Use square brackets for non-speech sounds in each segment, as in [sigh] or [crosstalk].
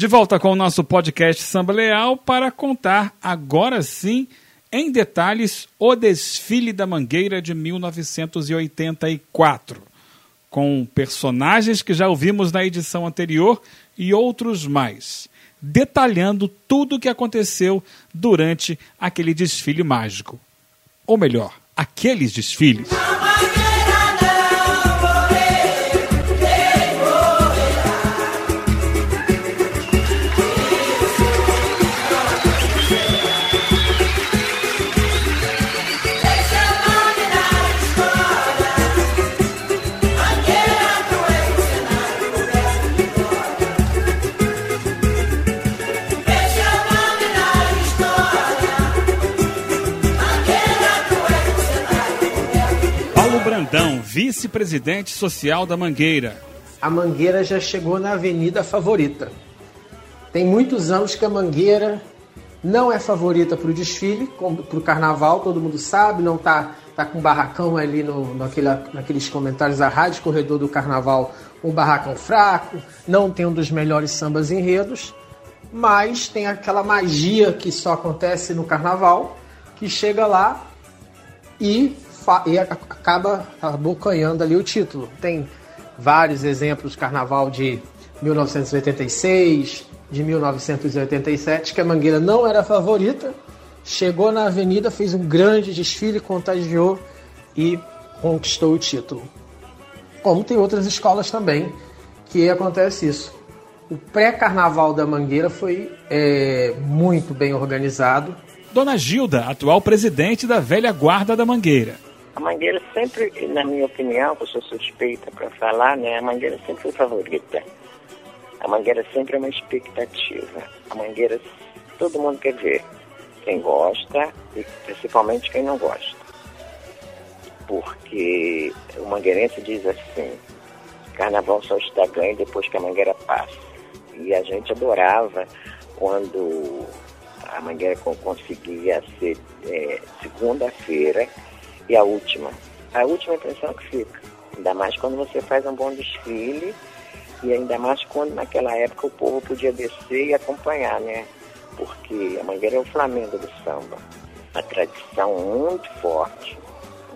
De volta com o nosso podcast Samba Leal para contar agora sim, em detalhes, o desfile da Mangueira de 1984, com personagens que já ouvimos na edição anterior e outros mais, detalhando tudo o que aconteceu durante aquele desfile mágico. Ou melhor, aqueles desfiles. Brandão, vice-presidente social da Mangueira. A Mangueira já chegou na avenida favorita. Tem muitos anos que a Mangueira não é favorita para o desfile, para o carnaval, todo mundo sabe, não tá, tá com barracão ali no, naquele, naqueles comentários da rádio corredor do carnaval, um barracão fraco, não tem um dos melhores sambas enredos, mas tem aquela magia que só acontece no carnaval, que chega lá e e acaba abocanhando ali o título. Tem vários exemplos, carnaval de 1986, de 1987, que a Mangueira não era a favorita, chegou na avenida, fez um grande desfile, contagiou e conquistou o título. Como tem outras escolas também que acontece isso. O pré-carnaval da Mangueira foi é, muito bem organizado. Dona Gilda, atual presidente da velha guarda da Mangueira. A Mangueira sempre, na minha opinião, que eu sou suspeita para falar, né? A Mangueira sempre foi favorita. A Mangueira sempre é uma expectativa. A Mangueira, todo mundo quer ver. Quem gosta e principalmente quem não gosta. Porque o mangueirense diz assim, carnaval só está ganho depois que a Mangueira passa. E a gente adorava quando a Mangueira conseguia ser é, segunda-feira e a última. A última impressão que fica. Ainda mais quando você faz um bom desfile e ainda mais quando naquela época o povo podia descer e acompanhar, né? Porque a Mangueira é o Flamengo do samba. Uma tradição muito forte,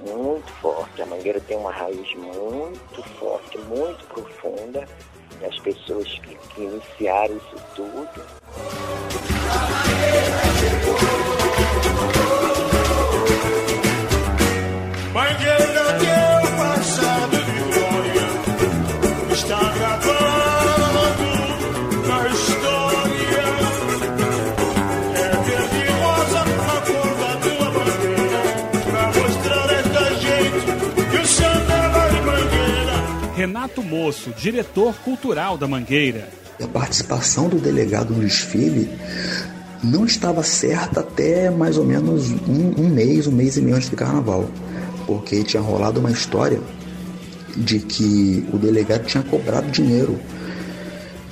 muito forte. A Mangueira tem uma raiz muito forte, muito profunda. E as pessoas que, que iniciaram isso tudo. Renato Moço, diretor cultural da Mangueira. A participação do delegado no desfile não estava certa até mais ou menos um, um mês, um mês e meio antes do carnaval, porque tinha rolado uma história de que o delegado tinha cobrado dinheiro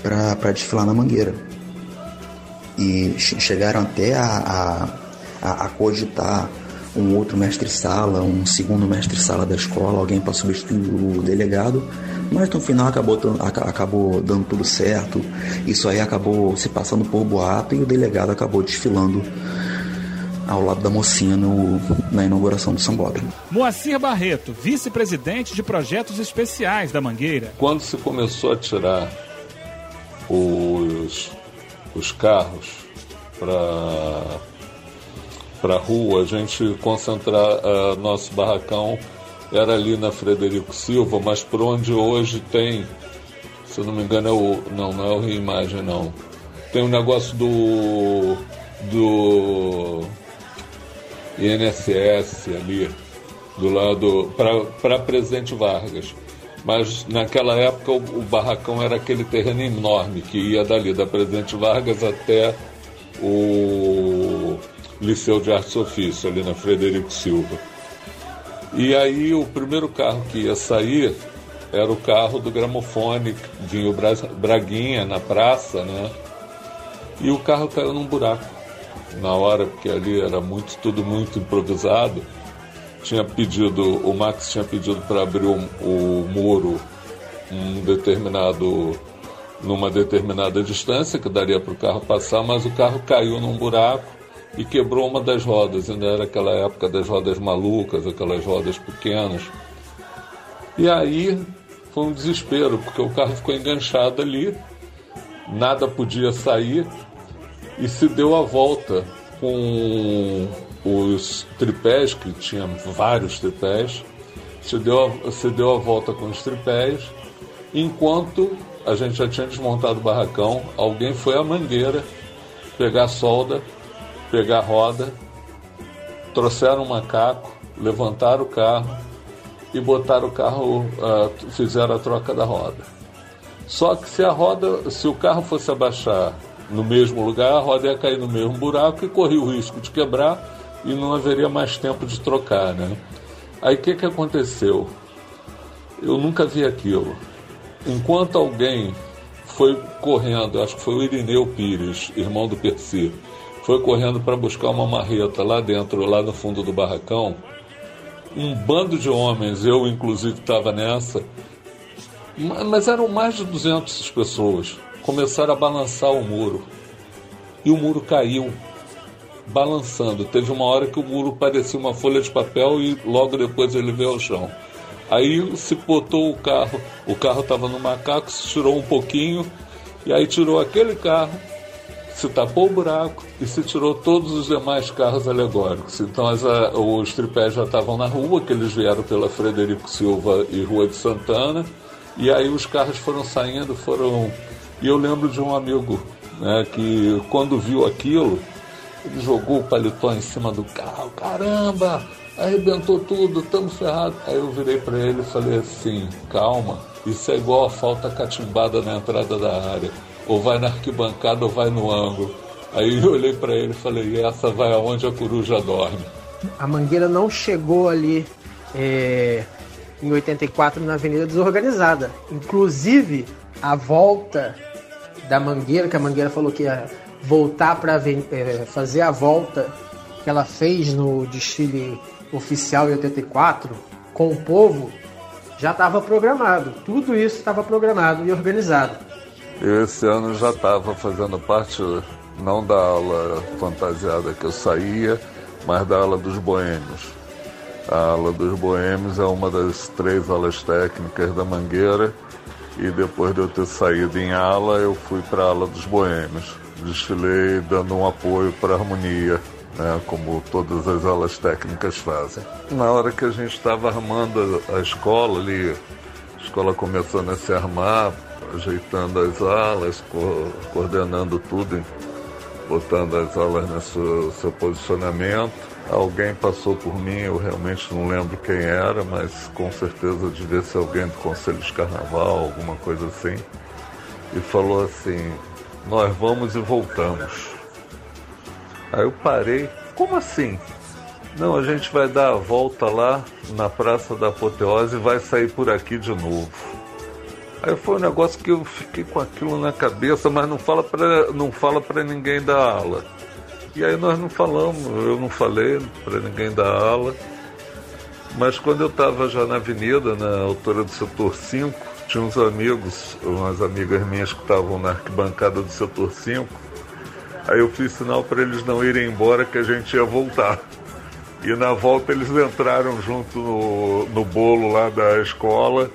para desfilar na Mangueira. E chegaram até a, a, a cogitar um outro mestre-sala, um segundo mestre-sala da escola, alguém para substituir o delegado, mas no final acabou, acabou dando tudo certo. Isso aí acabou se passando por boato e o delegado acabou desfilando ao lado da mocinha no, na inauguração do São Sambódromo. Moacir Barreto, vice-presidente de projetos especiais da Mangueira. Quando se começou a tirar os, os carros para para a rua, a gente concentrar uh, nosso barracão era ali na Frederico Silva, mas por onde hoje tem, se eu não me engano, é o, não, não é o Rio Imagem, não. Tem um negócio do, do INSS ali, do lado, para Presidente Vargas. Mas naquela época o, o barracão era aquele terreno enorme que ia dali, da Presidente Vargas até o Liceu de Artes Ofício, ali na Frederico Silva. E aí o primeiro carro que ia sair era o carro do gramofone, vinha o Braguinha na praça, né? E o carro caiu num buraco na hora, porque ali era muito, tudo muito improvisado. Tinha pedido, o Max tinha pedido para abrir o, o muro um determinado numa determinada distância que daria para o carro passar, mas o carro caiu num buraco e quebrou uma das rodas. Ainda era aquela época das rodas malucas, aquelas rodas pequenas. E aí foi um desespero, porque o carro ficou enganchado ali, nada podia sair e se deu a volta com os tripés, que tinha vários tripés, se deu a, se deu a volta com os tripés, enquanto a gente já tinha desmontado o barracão, alguém foi à mangueira pegar solda, pegar roda, trouxeram um macaco, levantaram o carro e botaram o carro, uh, fizeram a troca da roda. Só que se a roda, se o carro fosse abaixar no mesmo lugar, a roda ia cair no mesmo buraco e corria o risco de quebrar e não haveria mais tempo de trocar, né? Aí o que, que aconteceu? Eu nunca vi aquilo. Enquanto alguém foi correndo, acho que foi o Irineu Pires, irmão do Percy, foi correndo para buscar uma marreta lá dentro, lá no fundo do barracão, um bando de homens, eu inclusive estava nessa, mas eram mais de 200 pessoas, começaram a balançar o muro. E o muro caiu balançando. Teve uma hora que o muro parecia uma folha de papel e logo depois ele veio ao chão. Aí se botou o carro, o carro estava no macaco, se tirou um pouquinho, e aí tirou aquele carro, se tapou o buraco e se tirou todos os demais carros alegóricos. Então as, os tripés já estavam na rua, que eles vieram pela Frederico Silva e Rua de Santana, e aí os carros foram saindo, foram. E eu lembro de um amigo né, que quando viu aquilo, ele jogou o paletó em cima do carro, caramba, arrebentou tudo, estamos ferrados. Aí eu virei para ele e falei assim: calma, isso é igual a falta catimbada na entrada da área. Ou vai na arquibancada ou vai no ângulo. Aí eu olhei para ele e falei: essa vai aonde a coruja dorme. A mangueira não chegou ali é, em 84 na Avenida Desorganizada. Inclusive, a volta da mangueira, que a mangueira falou que ia voltar para é, fazer a volta que ela fez no desfile oficial em 84 com o povo já estava programado. Tudo isso estava programado e organizado. Esse ano já estava fazendo parte não da aula fantasiada que eu saía, mas da aula dos boêmios. A aula dos boêmios é uma das três aulas técnicas da Mangueira e depois de eu ter saído em ala, eu fui para a aula dos boêmios desfilei dando um apoio para a harmonia, né, como todas as aulas técnicas fazem. Na hora que a gente estava armando a escola ali, a escola começando a se armar, ajeitando as alas, co coordenando tudo, botando as alas no seu, seu posicionamento. Alguém passou por mim, eu realmente não lembro quem era, mas com certeza devia ser alguém do Conselho de Carnaval, alguma coisa assim, e falou assim: nós vamos e voltamos. Aí eu parei, como assim? Não, a gente vai dar a volta lá na Praça da Apoteose e vai sair por aqui de novo. Aí foi um negócio que eu fiquei com aquilo na cabeça, mas não fala para não fala ninguém da ala. E aí nós não falamos, eu não falei para ninguém da ala. Mas quando eu estava já na avenida, na altura do setor 5, tinha uns amigos, umas amigas minhas que estavam na arquibancada do setor 5. Aí eu fiz sinal para eles não irem embora que a gente ia voltar. E na volta eles entraram junto no, no bolo lá da escola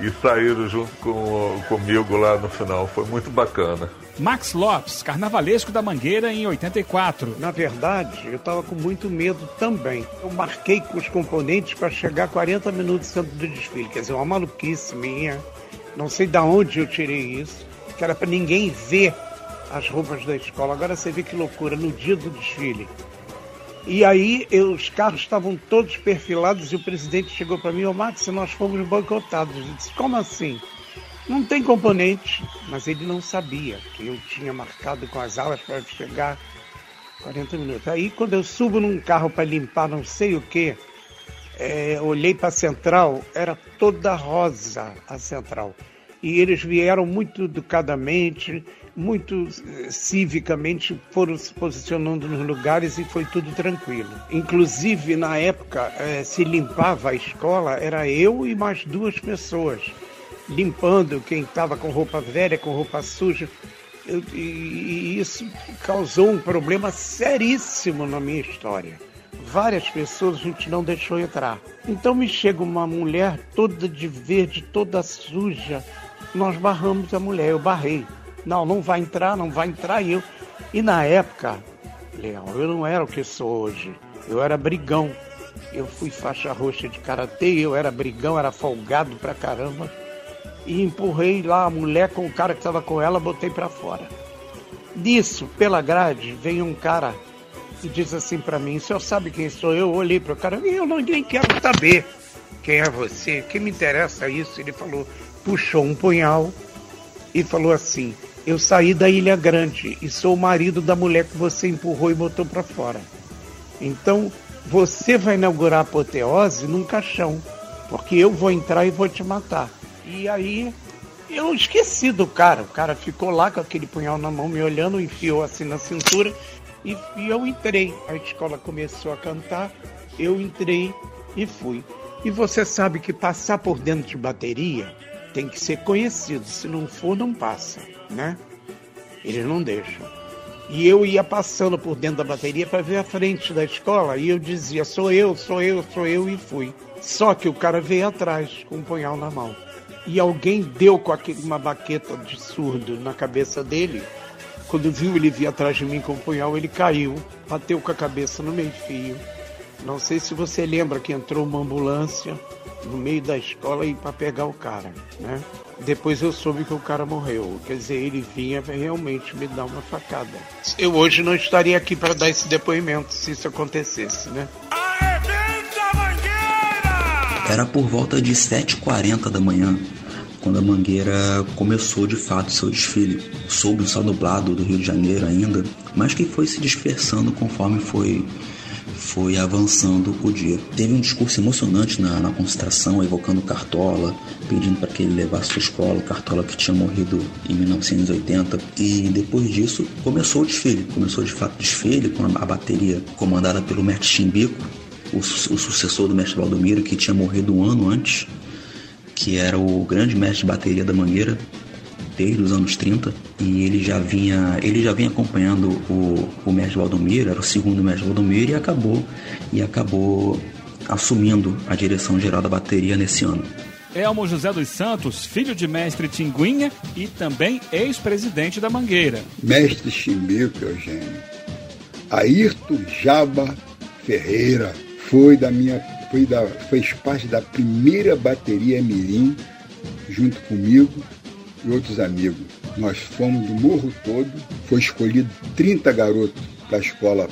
e saíram junto com, comigo lá no final. Foi muito bacana. Max Lopes, carnavalesco da Mangueira em 84. Na verdade, eu estava com muito medo também. Eu marquei com os componentes para chegar 40 minutos antes do desfile. Quer dizer, uma maluquice minha. Não sei de onde eu tirei isso, que era para ninguém ver as roupas da escola. Agora você vê que loucura, no dia do desfile. E aí eu, os carros estavam todos perfilados e o presidente chegou para mim, ô Max, nós fomos boicotados. Eu disse, como assim? Não tem componente, mas ele não sabia que eu tinha marcado com as alas para chegar 40 minutos. Aí quando eu subo num carro para limpar não sei o que, é, olhei para a central, era toda rosa a central. E eles vieram muito educadamente, muito eh, civicamente, foram se posicionando nos lugares e foi tudo tranquilo. Inclusive, na época, é, se limpava a escola, era eu e mais duas pessoas. limpando quem estava com roupa velha, com roupa suja. E isso causou um problema seríssimo na minha história. Várias pessoas a gente não deixou entrar. Então me chega uma mulher toda de verde, toda suja. Nós barramos a mulher, eu barrei. Não, não vai entrar, não vai entrar. E, eu, e na época, Leão, eu não era o que sou hoje. Eu era brigão. Eu fui faixa roxa de karatê, eu era brigão, era folgado pra caramba. E empurrei lá a mulher com o cara que estava com ela, botei para fora. Disso, pela grade, vem um cara e diz assim para mim: O senhor sabe quem sou eu? eu olhei para o cara e eu não, nem quero saber quem é você, que me interessa isso. Ele falou, puxou um punhal e falou assim: Eu saí da Ilha Grande e sou o marido da mulher que você empurrou e botou para fora. Então, você vai inaugurar a apoteose num caixão, porque eu vou entrar e vou te matar. E aí eu esqueci do cara. O cara ficou lá com aquele punhal na mão, me olhando, enfiou assim na cintura e, e eu entrei. A escola começou a cantar, eu entrei e fui. E você sabe que passar por dentro de bateria tem que ser conhecido. Se não for, não passa, né? Eles não deixam. E eu ia passando por dentro da bateria para ver a frente da escola e eu dizia: sou eu, sou eu, sou eu e fui. Só que o cara veio atrás com um punhal na mão. E alguém deu com uma baqueta de surdo na cabeça dele. Quando viu ele vir atrás de mim com um punhal, ele caiu, bateu com a cabeça no meio-fio. Não sei se você lembra que entrou uma ambulância no meio da escola e para pegar o cara, né? Depois eu soube que o cara morreu. Quer dizer, ele vinha realmente me dar uma facada. Eu hoje não estaria aqui para dar esse depoimento se isso acontecesse, né? Era por volta de 7h40 da manhã, quando a Mangueira começou de fato seu desfile. Soube o céu nublado do Rio de Janeiro ainda, mas que foi se dispersando conforme foi foi avançando o dia. Teve um discurso emocionante na, na concentração, evocando Cartola, pedindo para que ele levasse sua escola, Cartola que tinha morrido em 1980. E depois disso começou o desfile. Começou de fato o desfile com a bateria comandada pelo mestre Chimbico, o, o sucessor do mestre Valdomiro, que tinha morrido um ano antes, que era o grande mestre de bateria da Mangueira, desde os anos 30 e ele já vinha ele já vinha acompanhando o, o mestre Valdomiro, era o segundo mestre Valdomiro e acabou e acabou assumindo a direção geral da bateria nesse ano. Elmo José dos Santos, filho de mestre Tinguinha e também ex-presidente da Mangueira. Mestre Chimbico, Eugênio. Ayrton Jaba Ferreira foi da minha foi da fez parte da primeira bateria Mirim junto comigo e outros amigos. Nós fomos do morro todo, foi escolhido 30 garotos para a escola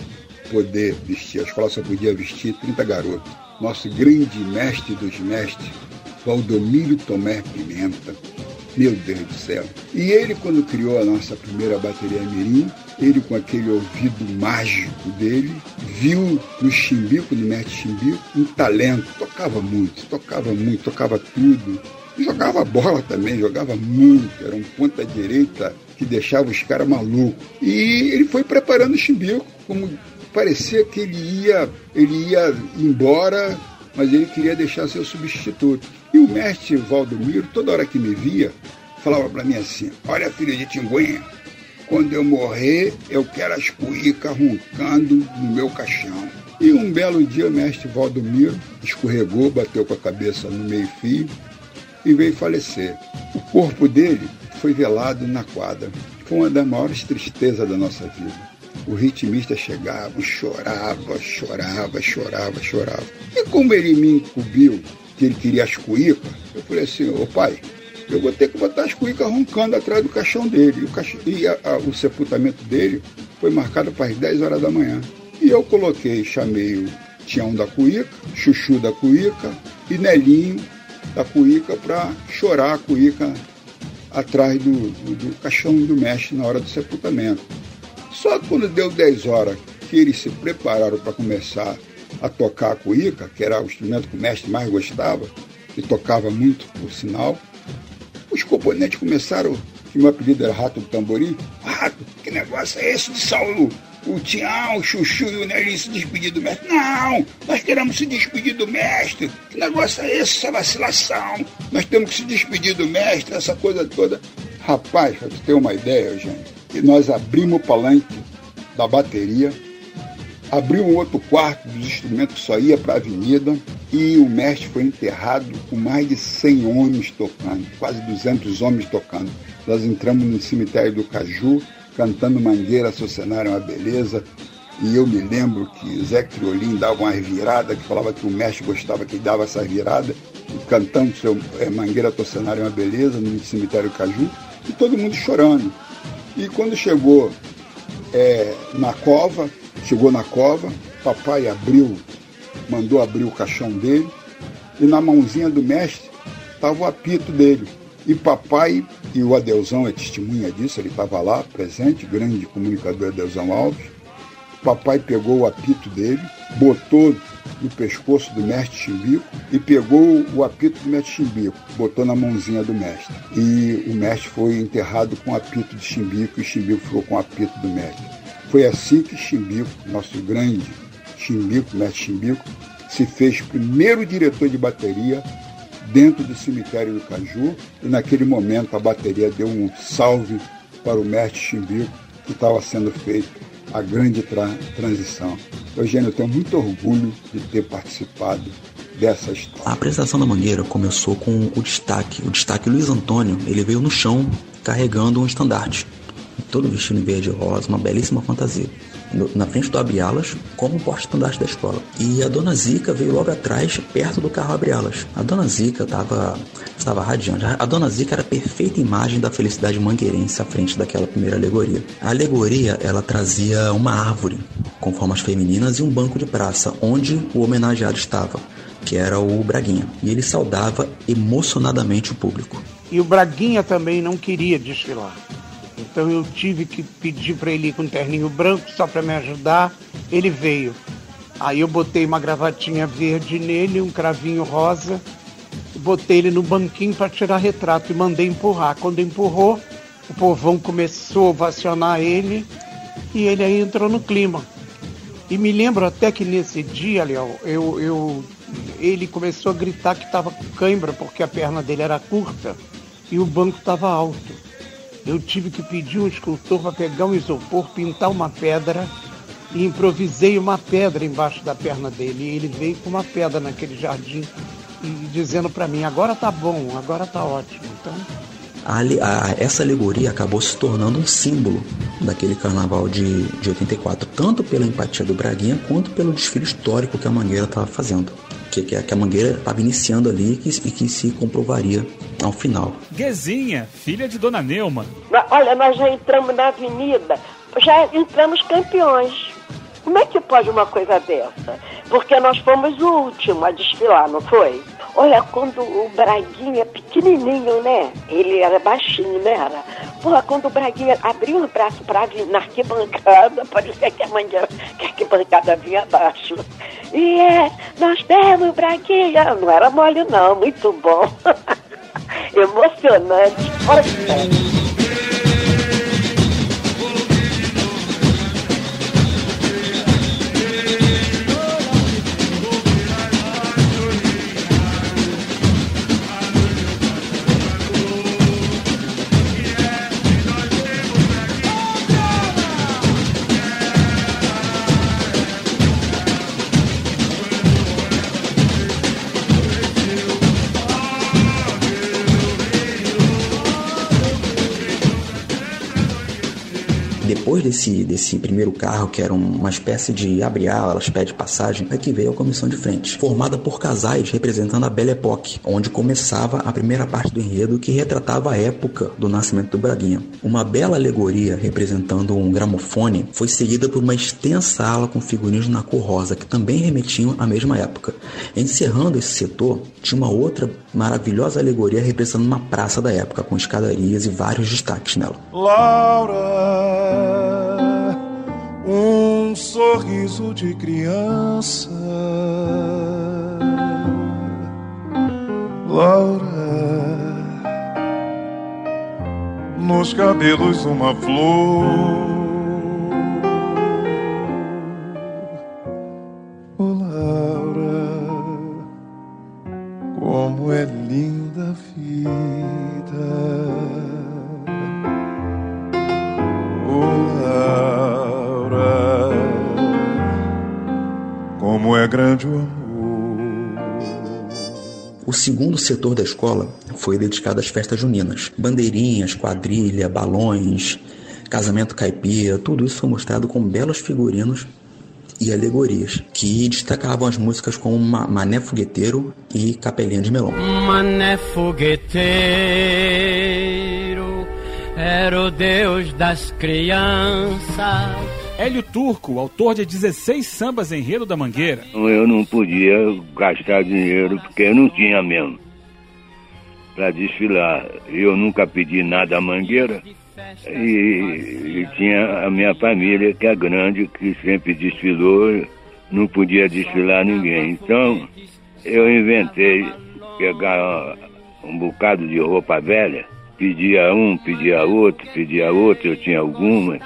poder vestir. A escola só podia vestir 30 garotos. Nosso grande mestre dos mestres, Valdomiro Tomé Pimenta. Meu Deus do céu. E ele, quando criou a nossa primeira bateria Mirim, ele com aquele ouvido mágico dele, viu no chimbico, no mestre chimbico, um talento. Tocava muito, tocava muito, tocava tudo jogava bola também, jogava muito, era um ponta direita que deixava os caras malucos. E ele foi preparando o Chimbico, como parecia que ele ia, ele ia embora, mas ele queria deixar seu substituto. E o mestre Valdomiro, toda hora que me via, falava para mim assim: Olha, filho de Tinguinha, quando eu morrer, eu quero as cuícas roncando no meu caixão. E um belo dia, o mestre Valdomiro escorregou, bateu com a cabeça no meio-fio e veio falecer. O corpo dele foi velado na quadra. Foi uma das maiores tristezas da nossa vida. O ritmista chegava, chorava, chorava, chorava, chorava. E como ele me incumbiu que ele queria as cuícas, eu falei assim, ô pai, eu vou ter que botar as cuícas roncando atrás do caixão dele. E o, caixão, e a, a, o sepultamento dele foi marcado para as 10 horas da manhã. E eu coloquei, chamei o Tião da Cuíca, Chuchu da Cuíca e Nelinho da cuíca para chorar a cuíca atrás do, do, do, caixão do mestre na hora do sepultamento. Só quando deu 10 horas que eles se prepararam para começar a tocar a cuíca, que era o instrumento que o mestre mais gostava, e tocava muito, por sinal, os componentes começaram, que meu apelido era Rato do Tamborim, Rato, que negócio é esse de Saulo? O Tião, o Chuchu e o Nelinho se despedir do mestre. Não, nós queremos se despedir do mestre. Que negócio é esse, essa vacilação? Nós temos que se despedir do mestre, essa coisa toda. Rapaz, pra tu ter uma ideia, gente, e nós abrimos o palanque da bateria, abriu um outro quarto dos instrumentos que só ia para a avenida e o mestre foi enterrado com mais de 100 homens tocando, quase 200 homens tocando. Nós entramos no cemitério do Caju, cantando Mangueira, seu cenário é uma beleza. E eu me lembro que Zé Criolim dava uma virada, que falava que o mestre gostava que dava essa virada, cantando seu é, Mangueira, seu cenário é uma beleza, no cemitério Caju, e todo mundo chorando. E quando chegou é, na cova, chegou na cova, papai abriu, mandou abrir o caixão dele, e na mãozinha do mestre estava o apito dele. E papai, e o Adeusão é testemunha disso, ele estava lá presente, grande comunicador Adeusão Alves. Papai pegou o apito dele, botou no pescoço do mestre Chimbico e pegou o apito do mestre Chimbico, botou na mãozinha do mestre. E o mestre foi enterrado com o apito de Chimbico e Chimbico ficou com o apito do mestre. Foi assim que Chimbico, nosso grande Chimbico, mestre Chimbico, se fez primeiro diretor de bateria dentro do cemitério do Caju e naquele momento a bateria deu um salve para o mestre Chimbico que estava sendo feito a grande tra transição. Eugênio, eu tenho muito orgulho de ter participado dessa história. A apresentação da Mangueira começou com o destaque. O destaque Luiz Antônio, ele veio no chão carregando um estandarte, todo vestido em verde e rosa, uma belíssima fantasia na frente do abre-alas como porta-estandarte da escola. E a dona Zica veio logo atrás, perto do carro abre-alas. A dona Zica estava estava radiante. A dona Zica era a perfeita imagem da felicidade mangueirense à frente daquela primeira alegoria. A alegoria, ela trazia uma árvore com formas femininas e um banco de praça, onde o homenageado estava, que era o Braguinha. E ele saudava emocionadamente o público. E o Braguinha também não queria desfilar. Então eu tive que pedir para ele ir com um terninho branco só para me ajudar. Ele veio. Aí eu botei uma gravatinha verde nele, um cravinho rosa, botei ele no banquinho para tirar retrato e mandei empurrar. Quando empurrou, o povão começou a ovacionar ele e ele aí entrou no clima. E me lembro até que nesse dia, Léo, eu, eu, ele começou a gritar que estava com cãibra porque a perna dele era curta e o banco estava alto eu tive que pedir um escultor para pegar um isopor, pintar uma pedra e improvisei uma pedra embaixo da perna dele. E ele veio com uma pedra naquele jardim e dizendo para mim: agora tá bom, agora tá ótimo. Então. A, a, essa alegoria acabou se tornando um símbolo daquele carnaval de, de 84, tanto pela empatia do Braguinha quanto pelo desfile histórico que a Mangueira estava fazendo que, que a Mangueira estava iniciando ali que, e que se comprovaria ao final. Guezinha, filha de Dona Neuma. Olha, nós já entramos na avenida, já entramos campeões. Como é que pode uma coisa dessa? Porque nós fomos o último a desfilar, não foi? Olha, quando o Braguinha, pequenininho, né? Ele era baixinho, né? Era. Porra, quando o Braguinha abriu o braço pra vir na arquibancada, [laughs] parecia que a manhã, que a arquibancada vinha abaixo. E é, nós temos Braguinha. Não era mole, não, muito bom. [laughs] Emocionante. Fora de desse, desse primeiro carro, que era uma espécie de abre-alas, pé de passagem, é que veio a comissão de frente, formada por casais representando a Belle Époque, onde começava a primeira parte do enredo que retratava a época do nascimento do Braguinha. Uma bela alegoria representando um gramofone foi seguida por uma extensa ala com figurinos na cor rosa, que também remetiam à mesma época. Encerrando esse setor, tinha uma outra maravilhosa alegoria representando uma praça da época, com escadarias e vários destaques nela. Laura um sorriso de criança. Laura, nos cabelos uma flor. Segundo setor da escola foi dedicado às festas juninas. Bandeirinhas, quadrilha, balões, casamento caipira, tudo isso foi mostrado com belos figurinos e alegorias, que destacavam as músicas como Mané Fogueteiro e Capelinha de Melão. Mané Fogueteiro era o deus das crianças Hélio Turco, autor de 16 sambas enredo da Mangueira. Eu não podia gastar dinheiro porque eu não tinha mesmo para desfilar. Eu nunca pedi nada à Mangueira e, e, tinha a minha família que é grande, que sempre desfilou, não podia desfilar ninguém. Então eu inventei pegar um bocado de roupa velha, pedia um, pedia outro, pedia outro, eu tinha algumas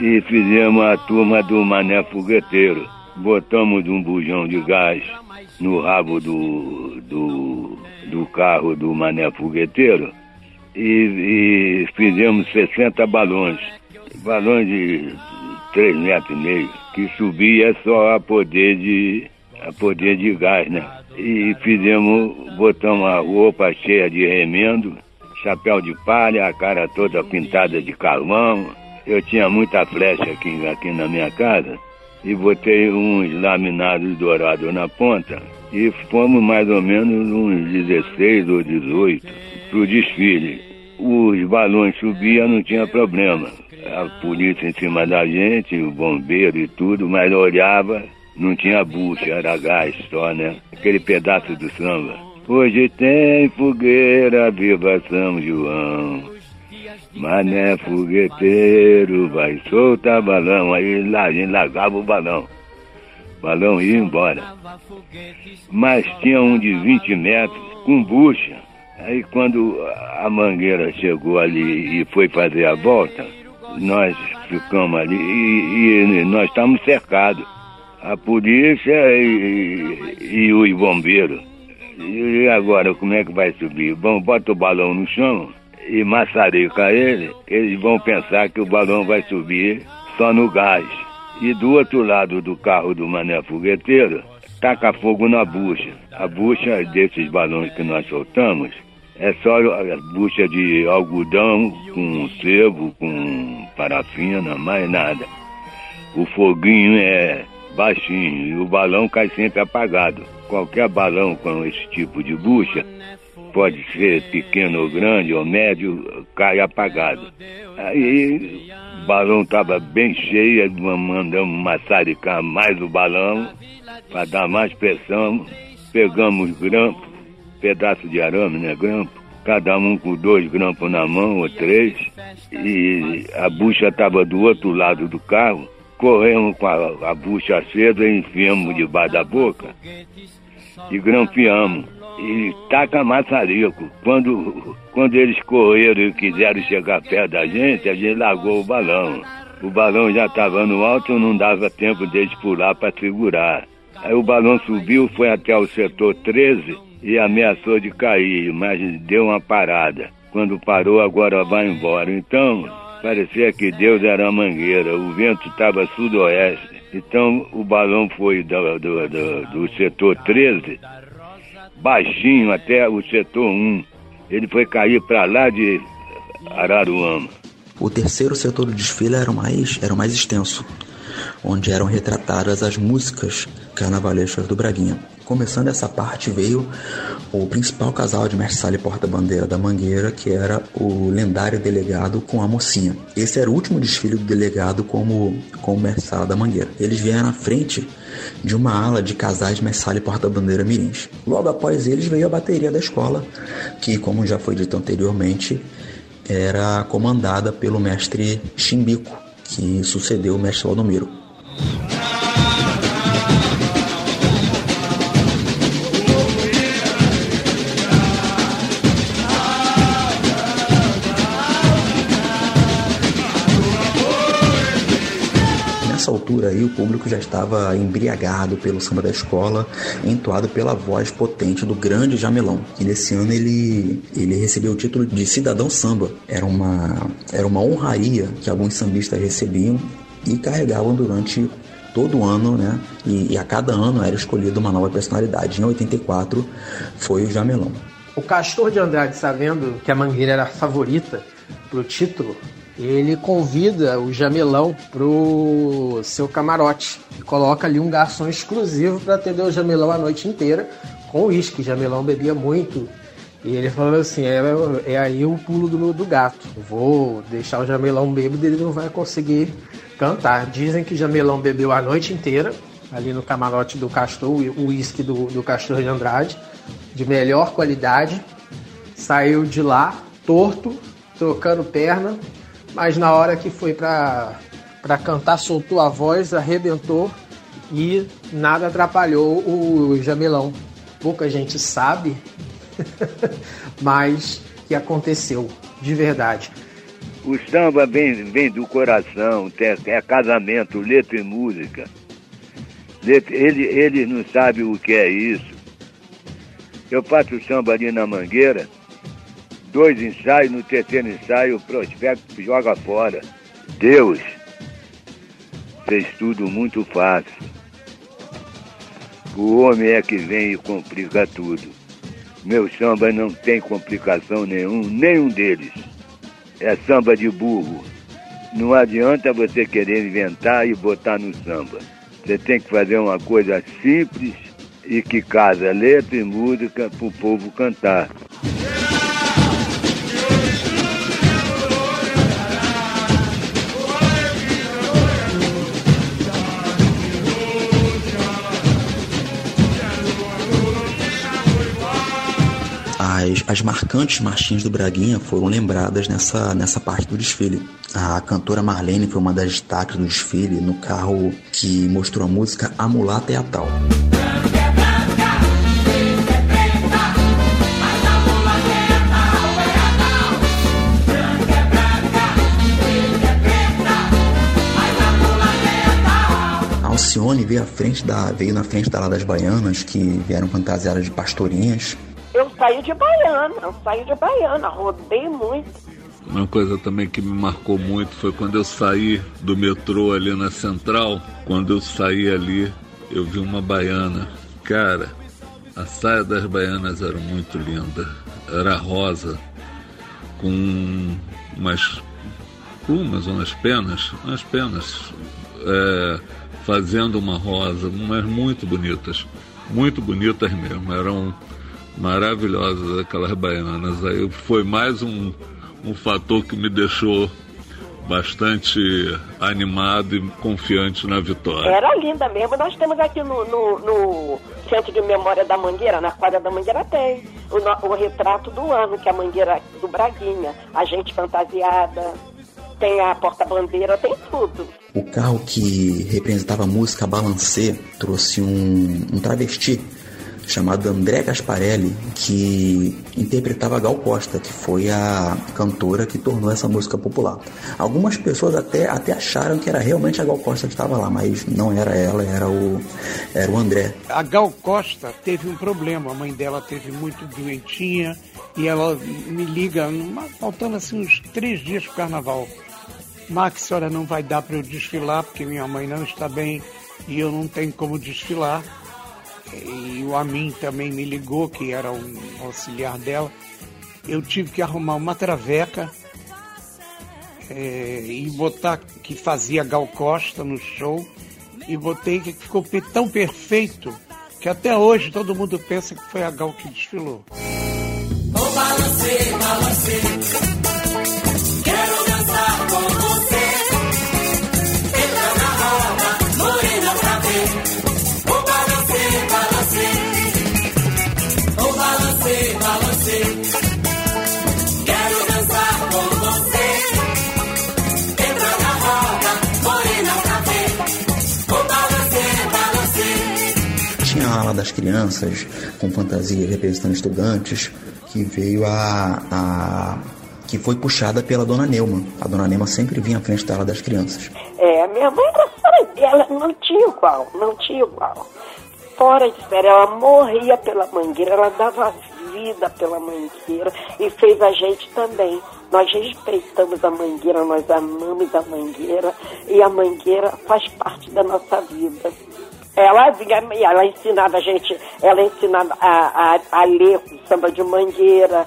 e fizemos a turma do Mané Fogueteiro. Botamos um bujão de gás no rabo do, do, do carro do Mané Fogueteiro e, e fizemos 60 balões, balões de 3 metros e meio, que subia só a poder de, a poder de gás, né? E fizemos, botamos a roupa cheia de remendo, chapéu de palha, a cara toda pintada de carvão, eu tinha muita flecha aqui, aqui na minha casa e botei uns laminados dourados na ponta e fomos mais ou menos uns 16 ou 18 para o desfile. Os balões subiam, não tinha problema. A polícia em cima da gente, o bombeiro e tudo, mas olhava, não tinha bucha, era gás só, né? Aquele pedaço do samba. Hoje tem fogueira, viva São João. Mané fogueteiro, vai soltar balão. Aí lá a gente largava o balão. Balão ia embora. Mas tinha um de 20 metros com bucha. Aí quando a mangueira chegou ali e foi fazer a volta, nós ficamos ali e, e nós estávamos cercados. A polícia e, e, e os bombeiros. E agora, como é que vai subir? Bom, bota o balão no chão e maçarica ele, eles vão pensar que o balão vai subir só no gás. E do outro lado do carro do Mané Fogueteiro, taca fogo na bucha. A bucha desses balões que nós soltamos é só a bucha de algodão com sebo, com parafina, mais nada. O foguinho é baixinho e o balão cai sempre apagado. Qualquer balão com esse tipo de bucha pode ser pequeno ou grande ou médio, cai apagado. Aí o balão estava bem cheio, mandamos maçaricar mais o balão para dar mais pressão. Pegamos grampo, pedaço de arame, né? Grampo. Cada um com dois grampos na mão ou três. E a bucha estava do outro lado do carro. Corremos com a, a bucha acesa e enfiamos debaixo da boca e grampeamos e taca maçarico. Quando, quando eles correram e quiseram chegar perto da gente, a gente largou o balão. O balão já estava no alto, não dava tempo deles pular para segurar. Aí o balão subiu, foi até o setor 13 e ameaçou de cair, mas deu uma parada. Quando parou, agora vai embora. Então, parecia que Deus era a mangueira, o vento estava sudoeste. Então o balão foi do, do, do, do setor 13 baixinho até o setor 1. Ele foi cair para lá de Araruama. O terceiro setor do desfile era o mais, era o mais extenso, onde eram retratadas as músicas carnavalescas do Braguinha. Começando essa parte veio o principal casal de mestre sala e porta-bandeira da Mangueira, que era o lendário delegado com a mocinha. Esse era o último desfile do delegado como, como mestre sala da Mangueira. Eles vieram à frente de uma ala de casais mestre sala e porta-bandeira mirins. Logo após eles veio a bateria da escola, que, como já foi dito anteriormente, era comandada pelo mestre Chimbico, que sucedeu o mestre Valdomiro. Altura aí o público já estava embriagado pelo samba da escola, entoado pela voz potente do grande Jamelão. E nesse ano ele, ele recebeu o título de cidadão samba. Era uma, era uma honraria que alguns sambistas recebiam e carregavam durante todo ano, né? E, e a cada ano era escolhida uma nova personalidade. Em 84 foi o Jamelão. O Castor de Andrade, sabendo que a Mangueira era a favorita para o título, ele convida o Jamelão pro seu camarote e coloca ali um garçom exclusivo para atender o Jamelão a noite inteira com uísque. Jamelão bebia muito e ele falou assim: é, é aí o pulo do, do gato. Vou deixar o Jamelão bêbado ele não vai conseguir cantar. Dizem que Jamelão bebeu a noite inteira ali no camarote do Castor, o uísque do, do Castor de Andrade, de melhor qualidade. Saiu de lá torto, trocando perna, mas na hora que foi para cantar, soltou a voz, arrebentou e nada atrapalhou o Jamelão. Pouca gente sabe [laughs] mas que aconteceu de verdade. O samba vem, vem do coração, é casamento, letra e música. Ele, ele não sabe o que é isso. Eu faço samba ali na mangueira, dois ensaios, no terceiro ensaio o prospecto joga fora. Deus fez tudo muito fácil. O homem é que vem e complica tudo. Meu samba não tem complicação nenhum, nenhum deles. É samba de burro. Não adianta você querer inventar e botar no samba. Você tem que fazer uma coisa simples e que casa letra e música para o povo cantar. As, as marcantes marchinhas do Braguinha foram lembradas nessa, nessa parte do desfile. A cantora Marlene foi uma das destaques do desfile no carro que mostrou a música A Mulata é a Tal. Alcione veio, à frente da, veio na frente da lá das baianas, que vieram fantasiadas de pastorinhas, eu saí de baiana, eu saí de baiana, rodei muito. Uma coisa também que me marcou muito foi quando eu saí do metrô ali na central. Quando eu saí ali, eu vi uma baiana. Cara, a saia das baianas era muito linda. Era rosa, com umas plumas, umas penas, umas penas, é, fazendo uma rosa, mas muito bonitas, muito bonitas mesmo. Eram maravilhosas aquelas baianas. Aí foi mais um, um fator que me deixou bastante animado e confiante na vitória. Era linda mesmo. Nós temos aqui no, no, no Centro de Memória da Mangueira, na quadra da Mangueira, tem o, o retrato do ano, que é a Mangueira do Braguinha, a gente fantasiada, tem a porta-bandeira, tem tudo. O carro que representava a música Balancê trouxe um, um travesti chamado André Gasparelli, que interpretava Gal Costa, que foi a cantora que tornou essa música popular. Algumas pessoas até, até acharam que era realmente a Gal Costa que estava lá, mas não era ela, era o, era o André. A Gal Costa teve um problema, a mãe dela teve muito doentinha e ela me liga, faltando assim uns três dias para o carnaval. Max, a senhora não vai dar para eu desfilar porque minha mãe não está bem e eu não tenho como desfilar e o Amin também me ligou, que era o auxiliar dela. Eu tive que arrumar uma traveca é, e botar que fazia Gal Costa no show e botei que ficou tão perfeito que até hoje todo mundo pensa que foi a Gal que desfilou. Oh. Das crianças, com fantasia representando estudantes, que veio a, a que foi puxada pela dona Neuma. A dona Neuma sempre vinha à frente da ala das crianças. É, minha mãe fora dela não tinha igual, não tinha igual. Fora de série, ela morria pela mangueira, ela dava vida pela mangueira e fez a gente também Nós respeitamos a mangueira, nós amamos a mangueira e a mangueira faz parte da nossa vida. Ela, ela ensinava a gente, ela ensinava a, a, a ler samba de mangueira,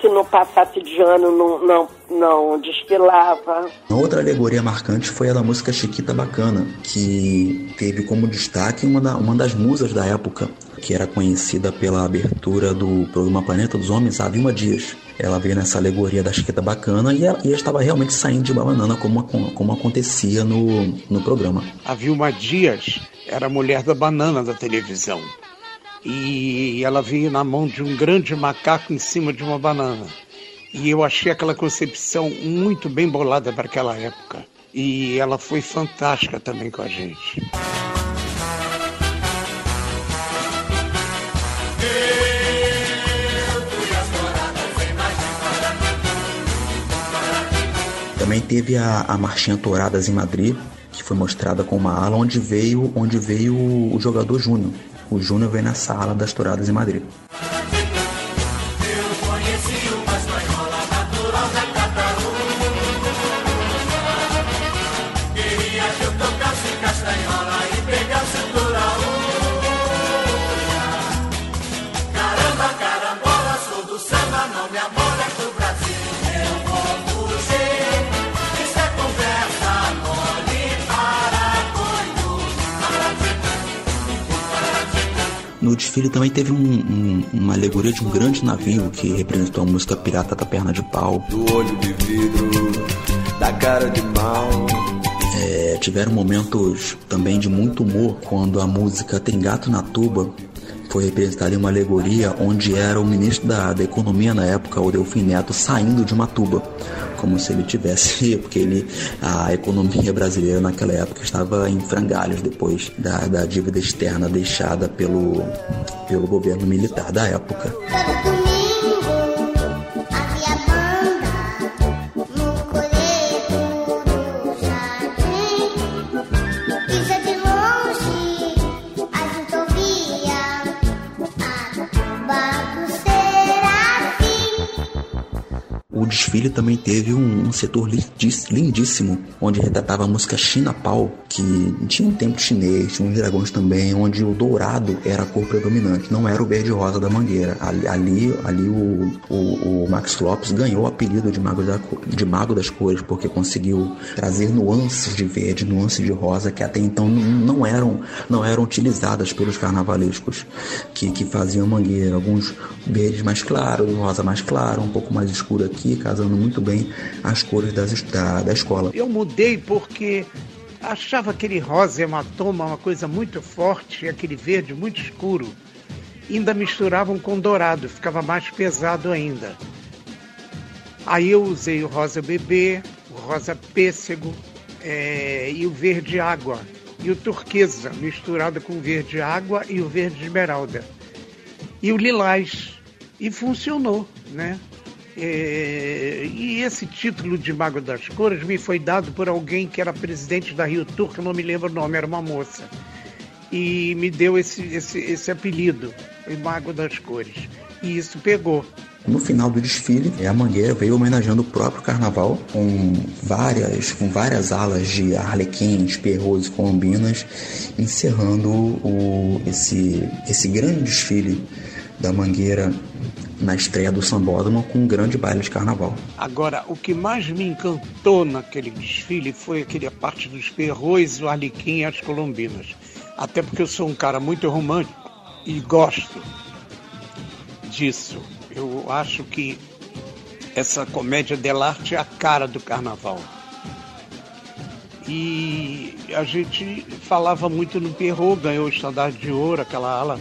se não passasse de ano não, não, não desfilava. Outra alegoria marcante foi a da música Chiquita Bacana, que teve como destaque uma, da, uma das musas da época, que era conhecida pela abertura do programa Planeta dos Homens, a Vilma Dias. Ela veio nessa alegoria da Chiquita Bacana e ela, e estava realmente saindo de banana como, como acontecia no, no programa. A Vilma Dias era a mulher da banana da televisão. E ela veio na mão de um grande macaco em cima de uma banana. E eu achei aquela concepção muito bem bolada para aquela época. E ela foi fantástica também com a gente. Também teve a, a Marchinha Touradas em Madrid, que foi mostrada com uma ala onde veio, onde veio o jogador Júnior. O Júnior veio nessa ala das Touradas em Madrid. No desfile também teve um, um, uma alegoria de um grande navio que representou a música Pirata da Perna de Pau. Do olho de vidro, da cara de mal. É, tiveram momentos também de muito humor quando a música Tem Gato na Tuba foi representada em uma alegoria onde era o ministro da, da Economia na época, o Delfim Neto, saindo de uma tuba, como se ele tivesse, [laughs] porque ele, a economia brasileira naquela época estava em frangalhos depois da, da dívida externa deixada pelo, pelo governo militar da época. O desfile também teve um, um, setor lindíssimo, onde retratava a música China Pau, que tinha um templo chinês, tinha uns dragões também, onde o dourado era a cor predominante, não era o verde rosa da mangueira. Ali, ali, ali o, o, o, Max Lopes ganhou o apelido de mago, da, de mago das cores, porque conseguiu trazer nuances de verde, nuances de rosa, que até então não eram, não eram utilizadas pelos carnavalescos que, que faziam mangueira. Alguns verdes mais claros, rosa mais claro, um pouco mais escuro aqui aqui, casando muito bem as cores das, da, da escola. Eu mudei porque achava aquele rosa hematoma uma coisa muito forte, aquele verde muito escuro. Ainda misturavam com dourado, ficava mais pesado ainda. Aí eu usei o rosa bebê, o rosa pêssego é, e o verde água. E o turquesa, misturado com o verde água e o verde esmeralda. E o lilás. E funcionou, né? É, e esse título de Mago das Cores me foi dado por alguém que era presidente da Rio eu não me lembro o nome, era uma moça. E me deu esse, esse, esse apelido, Mago das Cores. E isso pegou. No final do desfile, a Mangueira veio homenageando o próprio carnaval com várias, com várias alas de arlequins, perros e colombinas, encerrando o, esse, esse grande desfile da Mangueira na estreia do Sambódromo com um grande baile de carnaval. Agora, o que mais me encantou naquele desfile foi aquele parte dos perros, o arlequim e as colombinas. Até porque eu sou um cara muito romântico e gosto disso. Eu acho que essa comédia dell'arte é a cara do carnaval. E a gente falava muito no Perro, ganhou o estandarte de ouro, aquela ala.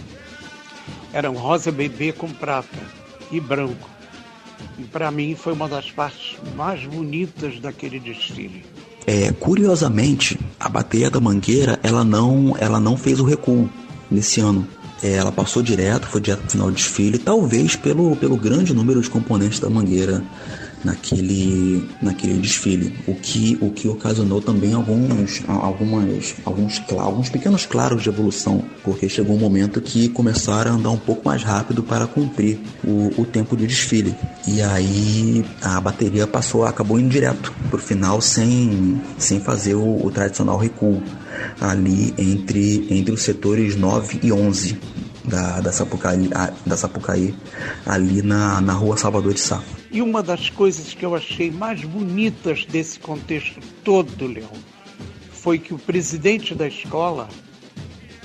Era um rosa bebê com prata e branco. E para mim foi uma das partes mais bonitas daquele desfile. É, curiosamente, a bateria da Mangueira, ela não, ela não fez o recuo nesse ano. É, ela passou direto, foi direto no final do desfile, talvez pelo, pelo grande número de componentes da Mangueira naquele, naquele desfile, o que, o que ocasionou também alguns, algumas, alguns, alguns pequenos claros de evolução, porque chegou um momento que começaram a andar um pouco mais rápido para cumprir o, o tempo de desfile. E aí a bateria passou, acabou indo direto para o final sem, sem fazer o, o tradicional recuo ali entre, entre os setores 9 e 11 da, da, Sapucaí, da Sapucaí ali na, na rua Salvador de Sá. E uma das coisas que eu achei mais bonitas desse contexto todo, Leão, foi que o presidente da escola,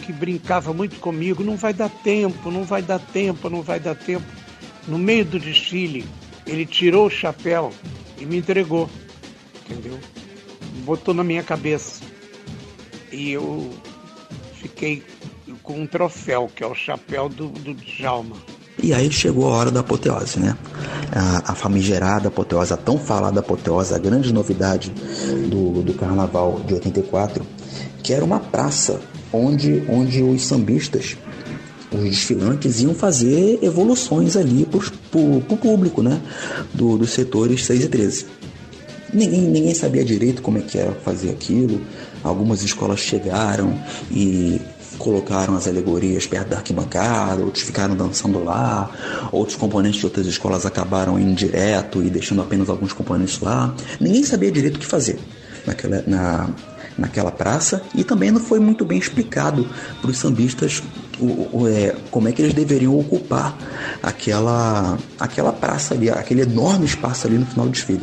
que brincava muito comigo, não vai dar tempo, não vai dar tempo, não vai dar tempo. No meio do desfile, ele tirou o chapéu e me entregou, entendeu? Botou na minha cabeça. E eu fiquei com um troféu, que é o chapéu do, do Djalma. E aí chegou a hora da apoteose, né? A, a famigerada apoteose, a tão falada apoteose, a grande novidade do, do carnaval de 84, que era uma praça onde, onde os sambistas, os desfilantes, iam fazer evoluções ali para o público, né? Do, dos setores 6 e 13. Ninguém, ninguém sabia direito como é que era fazer aquilo. Algumas escolas chegaram e colocaram as alegorias perto da arquibancada, outros ficaram dançando lá, outros componentes de outras escolas acabaram indo direto e deixando apenas alguns componentes lá. Ninguém sabia direito o que fazer naquela, na, naquela praça e também não foi muito bem explicado para os sambistas o, o, é, como é que eles deveriam ocupar aquela, aquela praça ali, aquele enorme espaço ali no final do desfile.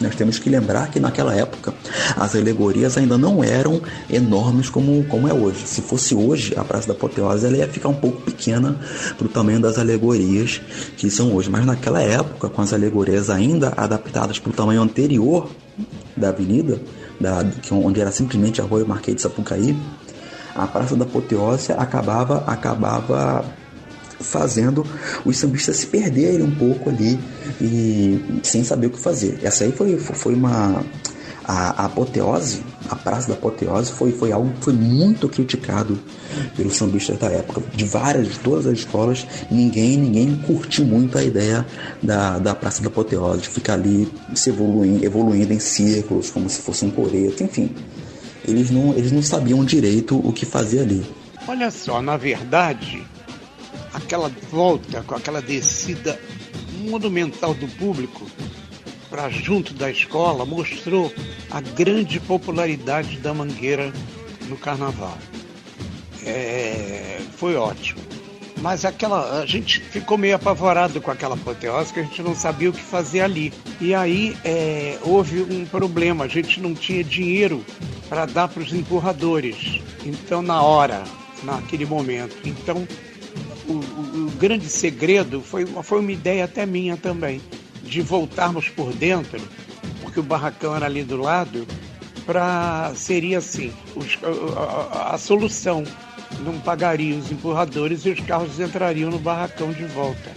Nós temos que lembrar que naquela época as alegorias ainda não eram enormes como, como é hoje. Se fosse hoje, a Praça da Apoteose ela ia ficar um pouco pequena para o tamanho das alegorias que são hoje. Mas naquela época, com as alegorias ainda adaptadas para o tamanho anterior da avenida, da, onde era simplesmente a Rua Marquês de Sapucaí, a Praça da Apoteose acabava, acabava fazendo os sambistas se perderem um pouco ali e sem saber o que fazer. Essa aí foi, foi uma a, a, apoteose, a praça da apoteose foi, foi algo que foi muito criticado pelos sambistas da época. De várias, de todas as escolas, ninguém ninguém curtiu muito a ideia da, da praça da apoteose, de ficar ali se evoluindo, evoluindo em círculos, como se fosse um coreto, enfim. Eles não, eles não sabiam direito o que fazer ali. Olha só, na verdade, aquela volta, com aquela descida monumental do público para junto da escola, mostrou a grande popularidade da Mangueira no carnaval. É, foi ótimo. Mas aquela, a gente ficou meio apavorado com aquela apoteose, que a gente não sabia o que fazer ali. E aí é, houve um problema, a gente não tinha dinheiro para dar para os empurradores. Então, na hora, naquele momento. Então, grande segredo foi, foi uma ideia até minha também, de voltarmos por dentro, porque o barracão era ali do lado, para seria assim, os, a, a, a, solução. Não pagariam os empurradores e os carros entrariam no barracão de volta.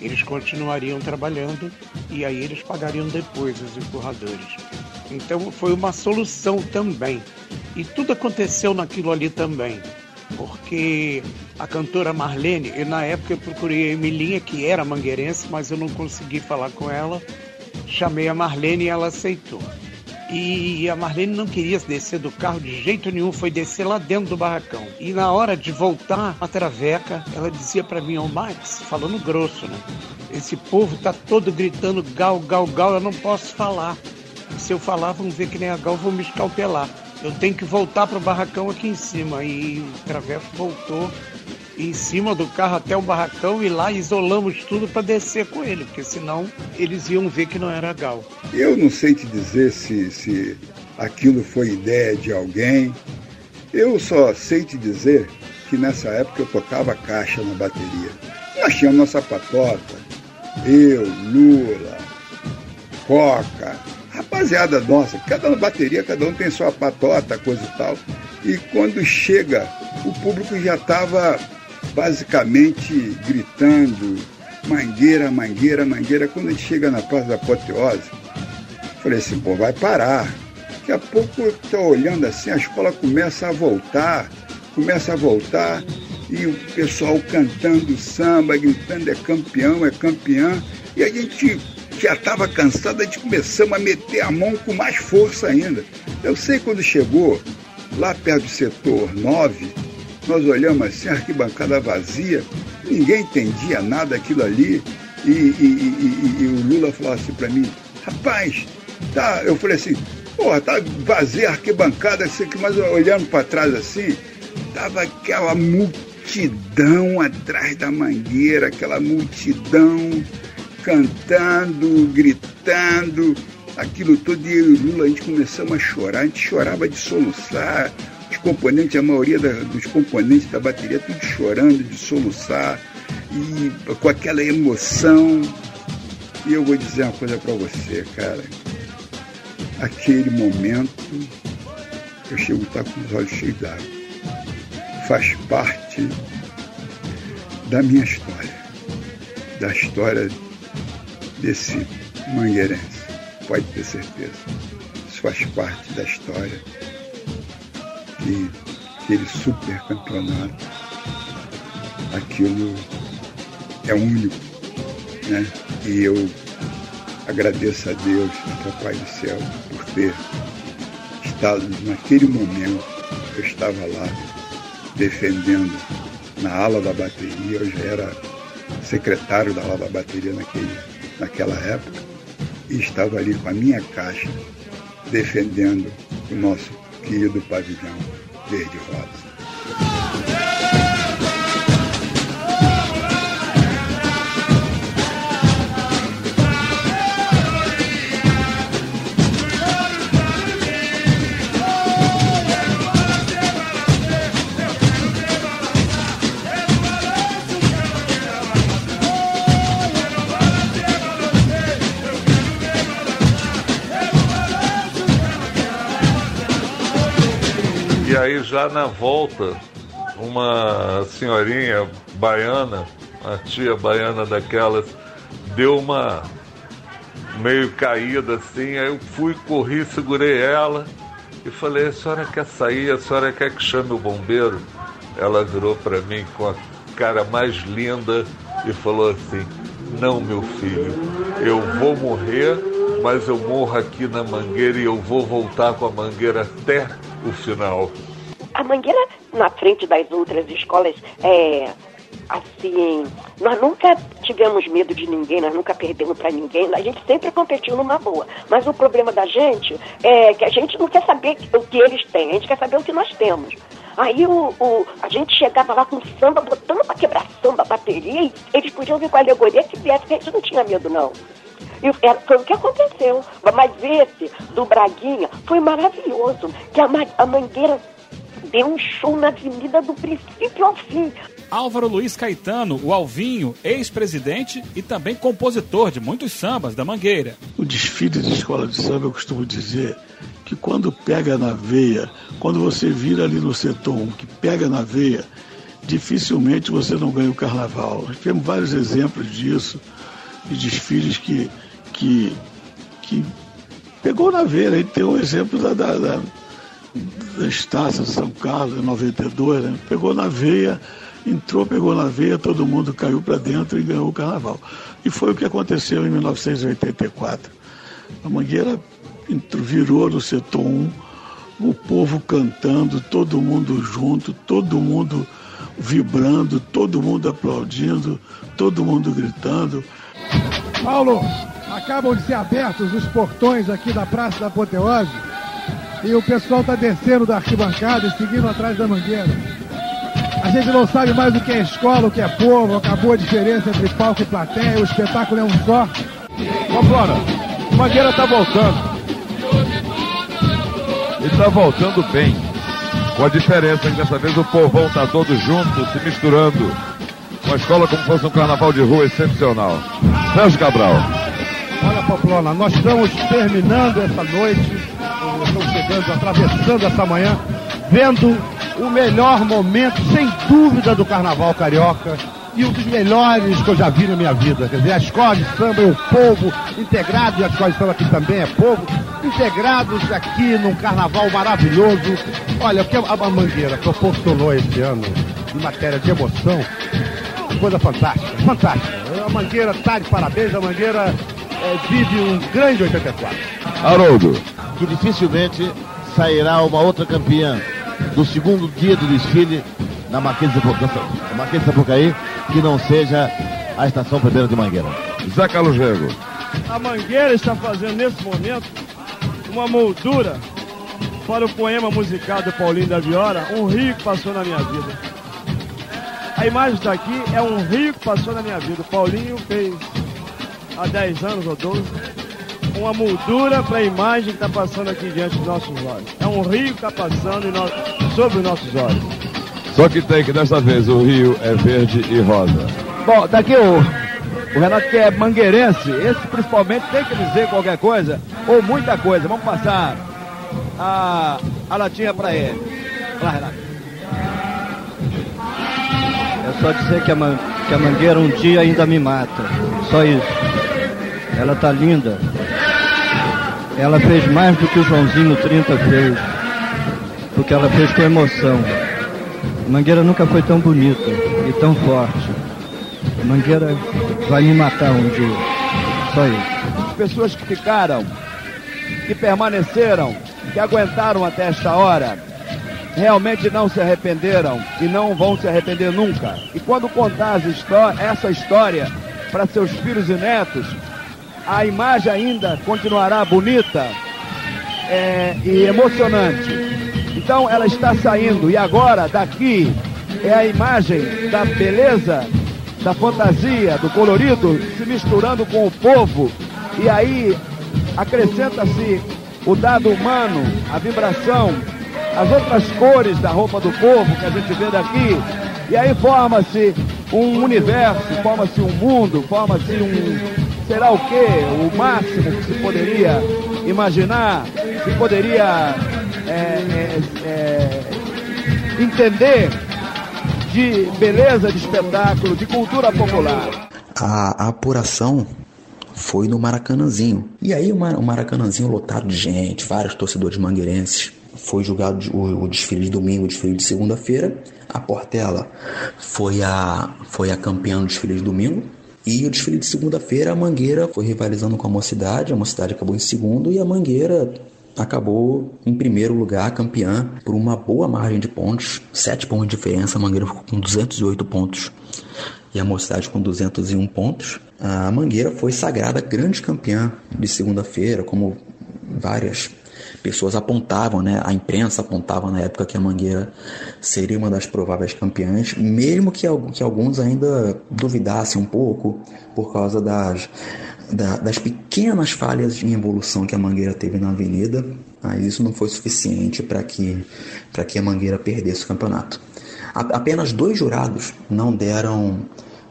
Eles continuariam trabalhando e aí eles pagariam depois os empurradores. Então foi uma solução também. E tudo aconteceu naquilo ali também porque a cantora Marlene, e na época eu procurei a Emilinha, que era mangueirense, mas eu não consegui falar com ela. Chamei a Marlene e ela aceitou. E a Marlene não queria descer do carro de jeito nenhum, foi descer lá dentro do barracão. E na hora de voltar a traveca, ela dizia para mim, ô oh, Max, falando grosso, né? Esse povo tá todo gritando gal, gal, gal, eu não posso falar. Se eu falar, vão ver que nem a gal, vão me escalpelar eu tenho que voltar para o barracão aqui em cima. E o Travesso voltou em cima do carro até o barracão e lá isolamos tudo para descer com ele, porque senão eles iam ver que não era gal. Eu não sei te dizer se, se aquilo foi ideia de alguém. Eu só sei te dizer que nessa época eu tocava caixa na bateria. Nós tínhamos nossa patota, eu, Lula, Coca, rapaziada nossa, cada bateria, cada um tem sua patota, coisa e tal. E quando chega, o público já estava basicamente gritando, mangueira, mangueira, mangueira. Quando a gente chega na Praça da Apoteose, falei assim, pô, vai parar. Daqui a pouco eu estou olhando assim, a escola começa a voltar, começa a voltar, e o pessoal cantando samba, gritando é campeão, é campeã. E a gente já estava cansado, a gente começamos a meter a mão com mais força ainda. Eu sei quando chegou lá perto do setor 9, nós olhamos assim, a arquibancada vazia, ninguém entendia nada aquilo ali, e, e, e, e o Lula falou assim para mim, rapaz, tá, eu falei assim, porra, tá vazia a arquibancada, assim, mas olhando para trás assim, tava aquela multidão atrás da mangueira, aquela multidão cantando, gritando, aquilo tudo, e eu e o Lula, a gente começamos a chorar, a gente chorava de soluçar, os componentes, a maioria da, dos componentes da bateria, tudo chorando, de soluçar, e com aquela emoção. E eu vou dizer uma coisa para você, cara. Aquele momento, eu chego a estar com os olhos cheios d'água. Faz parte da minha história, da história desse mangueirense, pode ter certeza. Isso faz parte da história que aquele super campeonato, aquilo é único, né? E eu agradeço a Deus, a Papai do Céu, por ter estado naquele momento, eu estava lá defendendo na ala da bateria, eu já era secretário da ala da bateria naquele naquela época, e estava ali com a minha caixa defendendo o nosso querido pavilhão verde-rosa. Já na volta, uma senhorinha baiana, uma tia baiana daquelas, deu uma meio caída assim, aí eu fui, corri, segurei ela e falei, a senhora quer sair, a senhora quer que chame o bombeiro? Ela virou para mim com a cara mais linda e falou assim, não meu filho, eu vou morrer, mas eu morro aqui na mangueira e eu vou voltar com a mangueira até o final. A Mangueira, na frente das outras escolas, é assim, nós nunca tivemos medo de ninguém, nós nunca perdemos para ninguém, a gente sempre competiu numa boa. Mas o problema da gente é que a gente não quer saber o que eles têm, a gente quer saber o que nós temos. Aí o, o a gente chegava lá com samba, botando pra quebrar samba, bateria, e eles podiam vir com a alegoria que viesse, que a gente não tinha medo, não. E foi o que aconteceu. Mas esse do Braguinha foi maravilhoso, que a, a Mangueira deu um show na avenida do princípio ao fim. Álvaro Luiz Caetano, o Alvinho, ex-presidente e também compositor de muitos sambas da Mangueira. O desfile de escola de samba, eu costumo dizer que quando pega na veia, quando você vira ali no setor 1, que pega na veia, dificilmente você não ganha o carnaval. Nós temos vários exemplos disso, de desfiles que, que, que pegou na veia. A gente tem um exemplo da, da, da taças de São Carlos, em 92, né? pegou na veia, entrou, pegou na veia, todo mundo caiu para dentro e ganhou o carnaval. E foi o que aconteceu em 1984. A Mangueira virou no setor 1, o povo cantando, todo mundo junto, todo mundo vibrando, todo mundo aplaudindo, todo mundo gritando. Paulo, acabam de ser abertos os portões aqui da Praça da Apoteose e o pessoal está descendo da arquibancada e seguindo atrás da mangueira. A gente não sabe mais o que é escola, o que é povo, acabou a diferença entre palco e plateia, o espetáculo é um só. Vambora, Mangueira está voltando. E está voltando bem. Com a diferença que dessa vez o povão está todo junto, se misturando. Uma escola como fosse um carnaval de rua excepcional. Sérgio Cabral. Olha, Poplona, nós estamos terminando essa noite estão chegando, atravessando essa manhã, vendo o melhor momento, sem dúvida, do Carnaval Carioca e um dos melhores que eu já vi na minha vida. Quer dizer, a escola de samba e o povo integrado, e a escola de samba aqui também é povo, integrados aqui num carnaval maravilhoso. Olha, o que a Mangueira proporcionou esse ano em matéria de emoção, coisa fantástica, fantástica. A Mangueira está de parabéns, a Mangueira é, vive um grande 84. Haroldo. Que dificilmente sairá uma outra campeã do segundo dia do desfile na Marquês de Sapucaí, Marquês de Sapucaí que não seja a estação primeira de Mangueira. Zé Carlos Rego. A Mangueira está fazendo nesse momento uma moldura para o poema musical do Paulinho da Viora, Um Rio que Passou na Minha Vida. A imagem está aqui, é um rio que passou na minha vida. O Paulinho fez há 10 anos ou 12 uma moldura para a imagem que está passando aqui diante dos nossos olhos. É um rio que está passando no... sobre os nossos olhos. Só que tem que dessa vez o rio é verde e rosa. Bom, daqui o, o Renato que é mangueirense, esse principalmente tem que dizer qualquer coisa ou muita coisa. Vamos passar a, a latinha para ele. Vai lá, Renato. É só dizer que a, man, que a mangueira um dia ainda me mata. Só isso. Ela tá linda. Ela fez mais do que o Joãozinho 30 fez. Porque ela fez com emoção. Mangueira nunca foi tão bonita e tão forte. Mangueira vai me matar um dia. Só isso. As pessoas que ficaram, que permaneceram, que aguentaram até esta hora, realmente não se arrependeram e não vão se arrepender nunca. E quando contar essa história para seus filhos e netos, a imagem ainda continuará bonita é, e emocionante. Então ela está saindo e agora daqui é a imagem da beleza, da fantasia, do colorido se misturando com o povo e aí acrescenta-se o dado humano, a vibração, as outras cores da roupa do povo que a gente vê daqui. E aí forma-se um universo, forma-se um mundo, forma-se um. Será o quê? O máximo que se poderia imaginar, se poderia é, é, é, entender de beleza de espetáculo, de cultura popular. A, apuração foi no Maracanãzinho. E aí o Maracanãzinho lotado de gente, vários torcedores mangueirenses foi julgado o, o, desfile de domingo, o desfile de segunda-feira. A Portela foi a, foi a campeã do desfile de domingo. E o desfile de segunda-feira, a Mangueira foi rivalizando com a Mocidade. A Mocidade acabou em segundo e a Mangueira acabou em primeiro lugar, campeã, por uma boa margem de pontos. Sete pontos de diferença, a Mangueira ficou com 208 pontos e a Mocidade com 201 pontos. A Mangueira foi sagrada grande campeã de segunda-feira, como várias pessoas apontavam, né, a imprensa apontava na época que a Mangueira seria uma das prováveis campeãs, mesmo que, que alguns ainda duvidassem um pouco por causa das, da, das pequenas falhas em evolução que a Mangueira teve na Avenida, mas isso não foi suficiente para que, que a Mangueira perdesse o campeonato. A, apenas dois jurados não deram,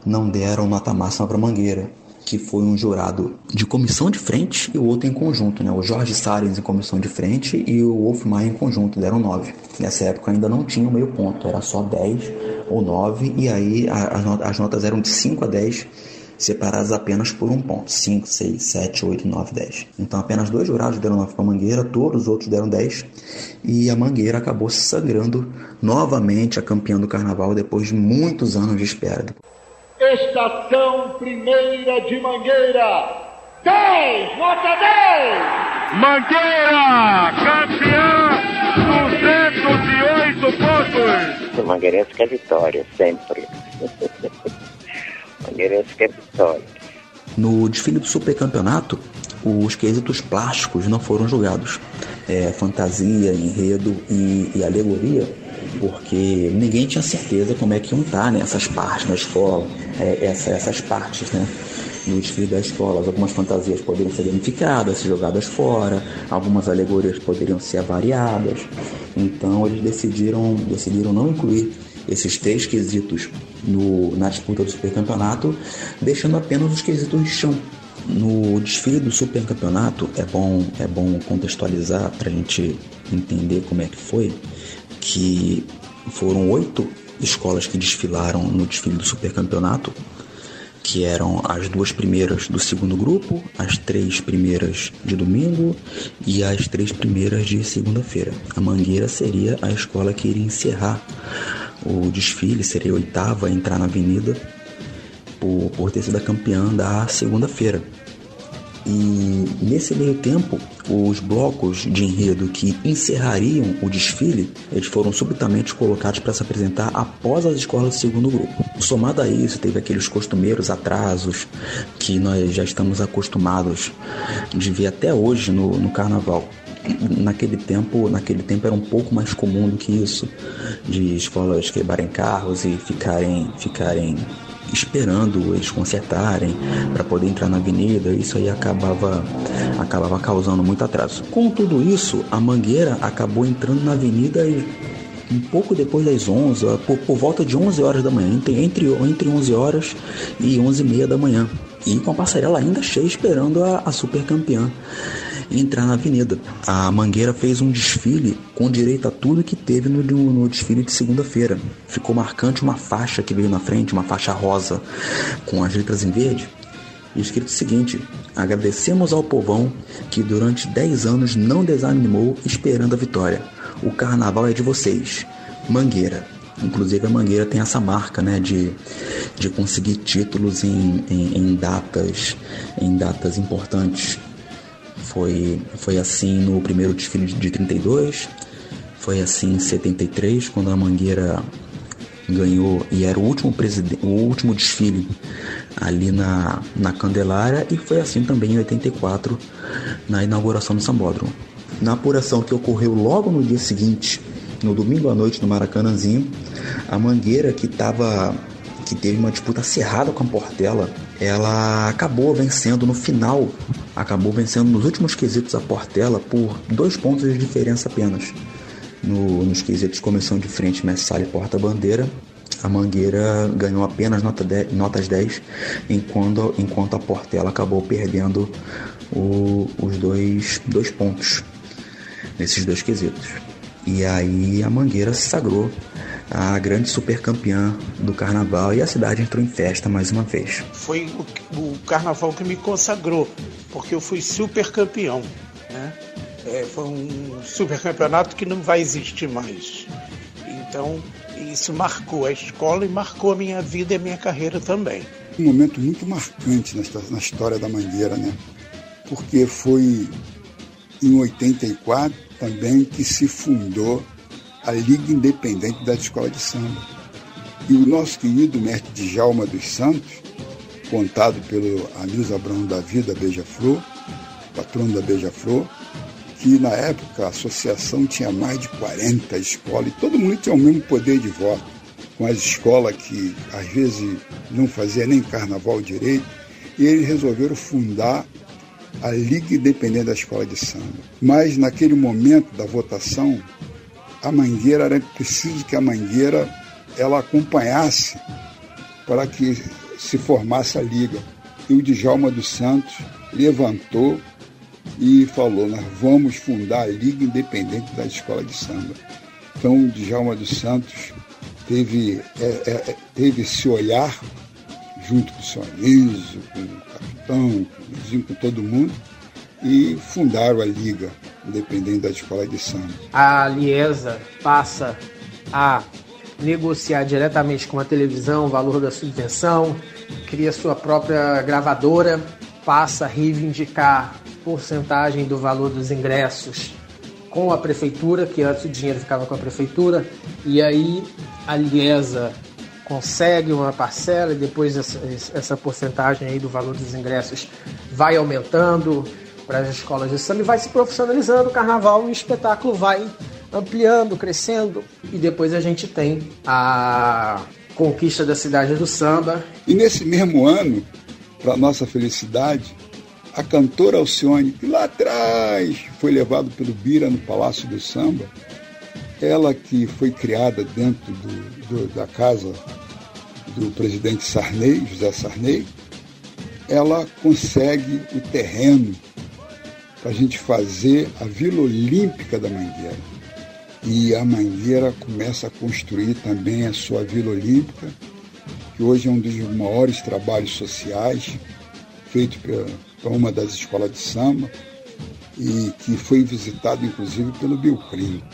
não deram nota máxima para a Mangueira que foi um jurado de comissão de frente e o outro em conjunto, né? O Jorge Salles em comissão de frente e o Wolf Maia em conjunto, deram 9. Nessa época ainda não tinha o meio ponto, era só 10 ou 9, e aí as notas eram de 5 a 10, separadas apenas por um ponto: 5, 6, 7, 8, 9, 10. Então apenas dois jurados deram 9 para a Mangueira, todos os outros deram 10, e a Mangueira acabou se sangrando novamente a campeã do carnaval depois de muitos anos de espera. Estação Primeira de Mangueira. 10, nota 10! Mangueira, campeã, 208 pontos! O Mangueirense quer vitória, sempre. [laughs] Mangueirense quer vitória. No desfile do supercampeonato, os quesitos plásticos não foram julgados. É, fantasia, enredo e, e alegoria porque ninguém tinha certeza como é que iam estar né, essas partes na escola, é, essa, essas partes né, no desfile das escolas. Algumas fantasias poderiam ser danificadas, jogadas fora, algumas alegorias poderiam ser avariadas. Então eles decidiram, decidiram não incluir esses três quesitos no, na disputa do supercampeonato, deixando apenas os quesitos de chão. No desfile do supercampeonato é bom, é bom contextualizar para a gente entender como é que foi que foram oito escolas que desfilaram no desfile do supercampeonato, que eram as duas primeiras do segundo grupo, as três primeiras de domingo e as três primeiras de segunda-feira. A Mangueira seria a escola que iria encerrar o desfile, seria a oitava a entrar na avenida por, por ter sido a campeã da segunda-feira. E nesse meio tempo, os blocos de enredo que encerrariam o desfile, eles foram subitamente colocados para se apresentar após as escolas do segundo grupo. Somado a isso, teve aqueles costumeiros atrasos que nós já estamos acostumados de ver até hoje no, no carnaval naquele tempo, naquele tempo era um pouco mais comum do que isso, de escolas quebrarem carros e ficarem, ficarem esperando eles consertarem para poder entrar na avenida, isso aí acabava acabava causando muito atraso. Com tudo isso, a Mangueira acabou entrando na avenida um pouco depois das 11, por, por volta de 11 horas da manhã, entre, entre, entre 11 horas e 11 e meia da manhã. E com a passarela ainda cheia esperando a, a super campeã entrar na avenida. A Mangueira fez um desfile com direito a tudo que teve no, no desfile de segunda-feira. Ficou marcante uma faixa que veio na frente, uma faixa rosa com as letras em verde. E escrito o seguinte: Agradecemos ao povão que durante 10 anos não desanimou esperando a vitória. O carnaval é de vocês. Mangueira. Inclusive a Mangueira tem essa marca, né, de, de conseguir títulos em, em, em datas em datas importantes. Foi, foi assim no primeiro desfile de 32, foi assim em 73, quando a Mangueira ganhou e era o último, o último desfile ali na, na Candelária e foi assim também em 84 na inauguração do Sambódromo. Na apuração que ocorreu logo no dia seguinte, no domingo à noite no Maracanãzinho, a Mangueira que estava que teve uma disputa acirrada com a Portela, ela acabou vencendo no final, acabou vencendo nos últimos quesitos a Portela por dois pontos de diferença apenas. No, nos quesitos comissão de frente, mestre e porta-bandeira, a Mangueira ganhou apenas nota 10, notas 10, enquanto, enquanto a Portela acabou perdendo o, os dois, dois pontos nesses dois quesitos. E aí a Mangueira se sagrou a grande supercampeã do carnaval e a cidade entrou em festa mais uma vez. Foi o, o carnaval que me consagrou, porque eu fui supercampeão. Né? É, foi um supercampeonato que não vai existir mais. Então, isso marcou a escola e marcou a minha vida e a minha carreira também. Um momento muito marcante na história da Mangueira, né? Porque foi em 84 também que se fundou a Liga Independente da Escola de Samba. E o nosso querido mestre Djalma dos Santos, contado pelo Anísio Abrão da Vida Beija-Flor, patrono da Beija-Flor, que na época a associação tinha mais de 40 escolas e todo mundo tinha o mesmo poder de voto, com as escolas que às vezes não fazia nem carnaval direito, e eles resolveram fundar a Liga Independente da Escola de Samba. Mas naquele momento da votação, a mangueira era preciso que a mangueira ela acompanhasse para que se formasse a liga. E o Djalma dos Santos levantou e falou: Nós vamos fundar a Liga Independente da Escola de Samba. Então, o Djalma dos Santos teve, é, é, é teve esse olhar, junto com o Anísio, com o capitão, com, com todo mundo, e fundaram a Liga dependendo da escola de samba. A Liesa passa a negociar diretamente com a televisão o valor da subvenção, cria sua própria gravadora, passa a reivindicar porcentagem do valor dos ingressos com a prefeitura, que antes o dinheiro ficava com a prefeitura, e aí a Liesa consegue uma parcela e depois essa, essa porcentagem aí do valor dos ingressos vai aumentando, para as escolas de samba e vai se profissionalizando o carnaval e o espetáculo vai ampliando, crescendo e depois a gente tem a conquista da cidade do samba. E nesse mesmo ano, para nossa felicidade, a cantora Alcione, que lá atrás foi levado pelo Bira no Palácio do Samba, ela que foi criada dentro do, do, da casa do presidente Sarney, José Sarney, ela consegue o terreno para a gente fazer a Vila Olímpica da Mangueira. E a Mangueira começa a construir também a sua Vila Olímpica, que hoje é um dos maiores trabalhos sociais feito para uma das escolas de samba e que foi visitado inclusive pelo Bill Clinton.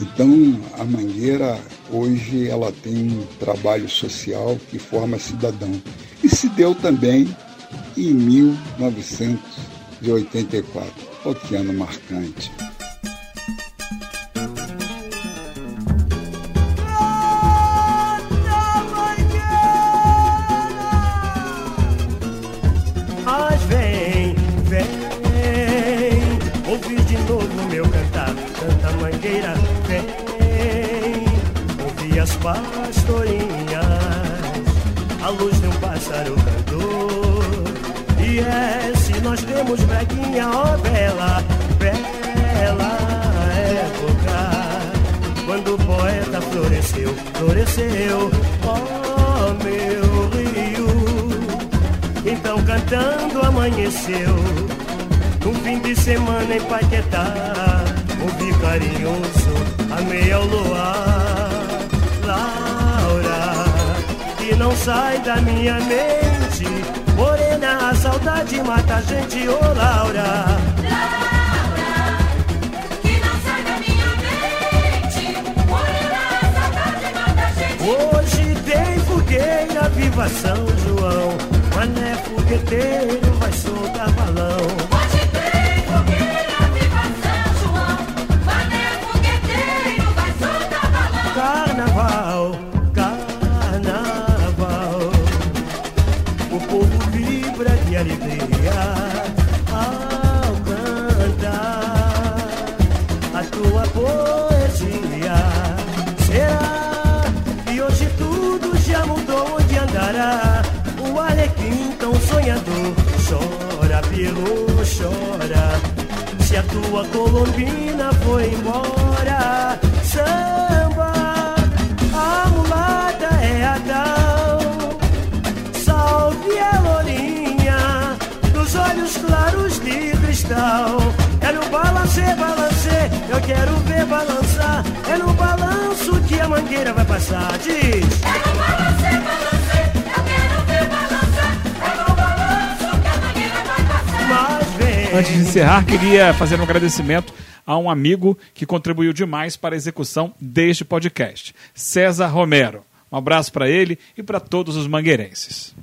Então, a Mangueira hoje ela tem um trabalho social que forma cidadão. E se deu também e 1984. O que ano marcante. Mas nós temos braguinha, ó bela, bela época, quando o poeta floresceu, floresceu, ó meu rio, então cantando amanheceu. Um fim de semana em Paquetá Ouvi carinhoso, amei ao luar Laura, que não sai da minha mente Morena, a saudade mata a gente, ô Laura Hoje tem fogueira, viva São João. Mané fogueteiro vai soltar balão. Tua colombina foi embora, samba, a mulata é a tal. Salve a lourinha dos olhos claros de cristal. É no balance, balance, eu quero ver balançar. É no balanço que a mangueira vai passar. Diz. É no balance, Antes de encerrar, queria fazer um agradecimento a um amigo que contribuiu demais para a execução deste podcast, César Romero. Um abraço para ele e para todos os mangueirenses.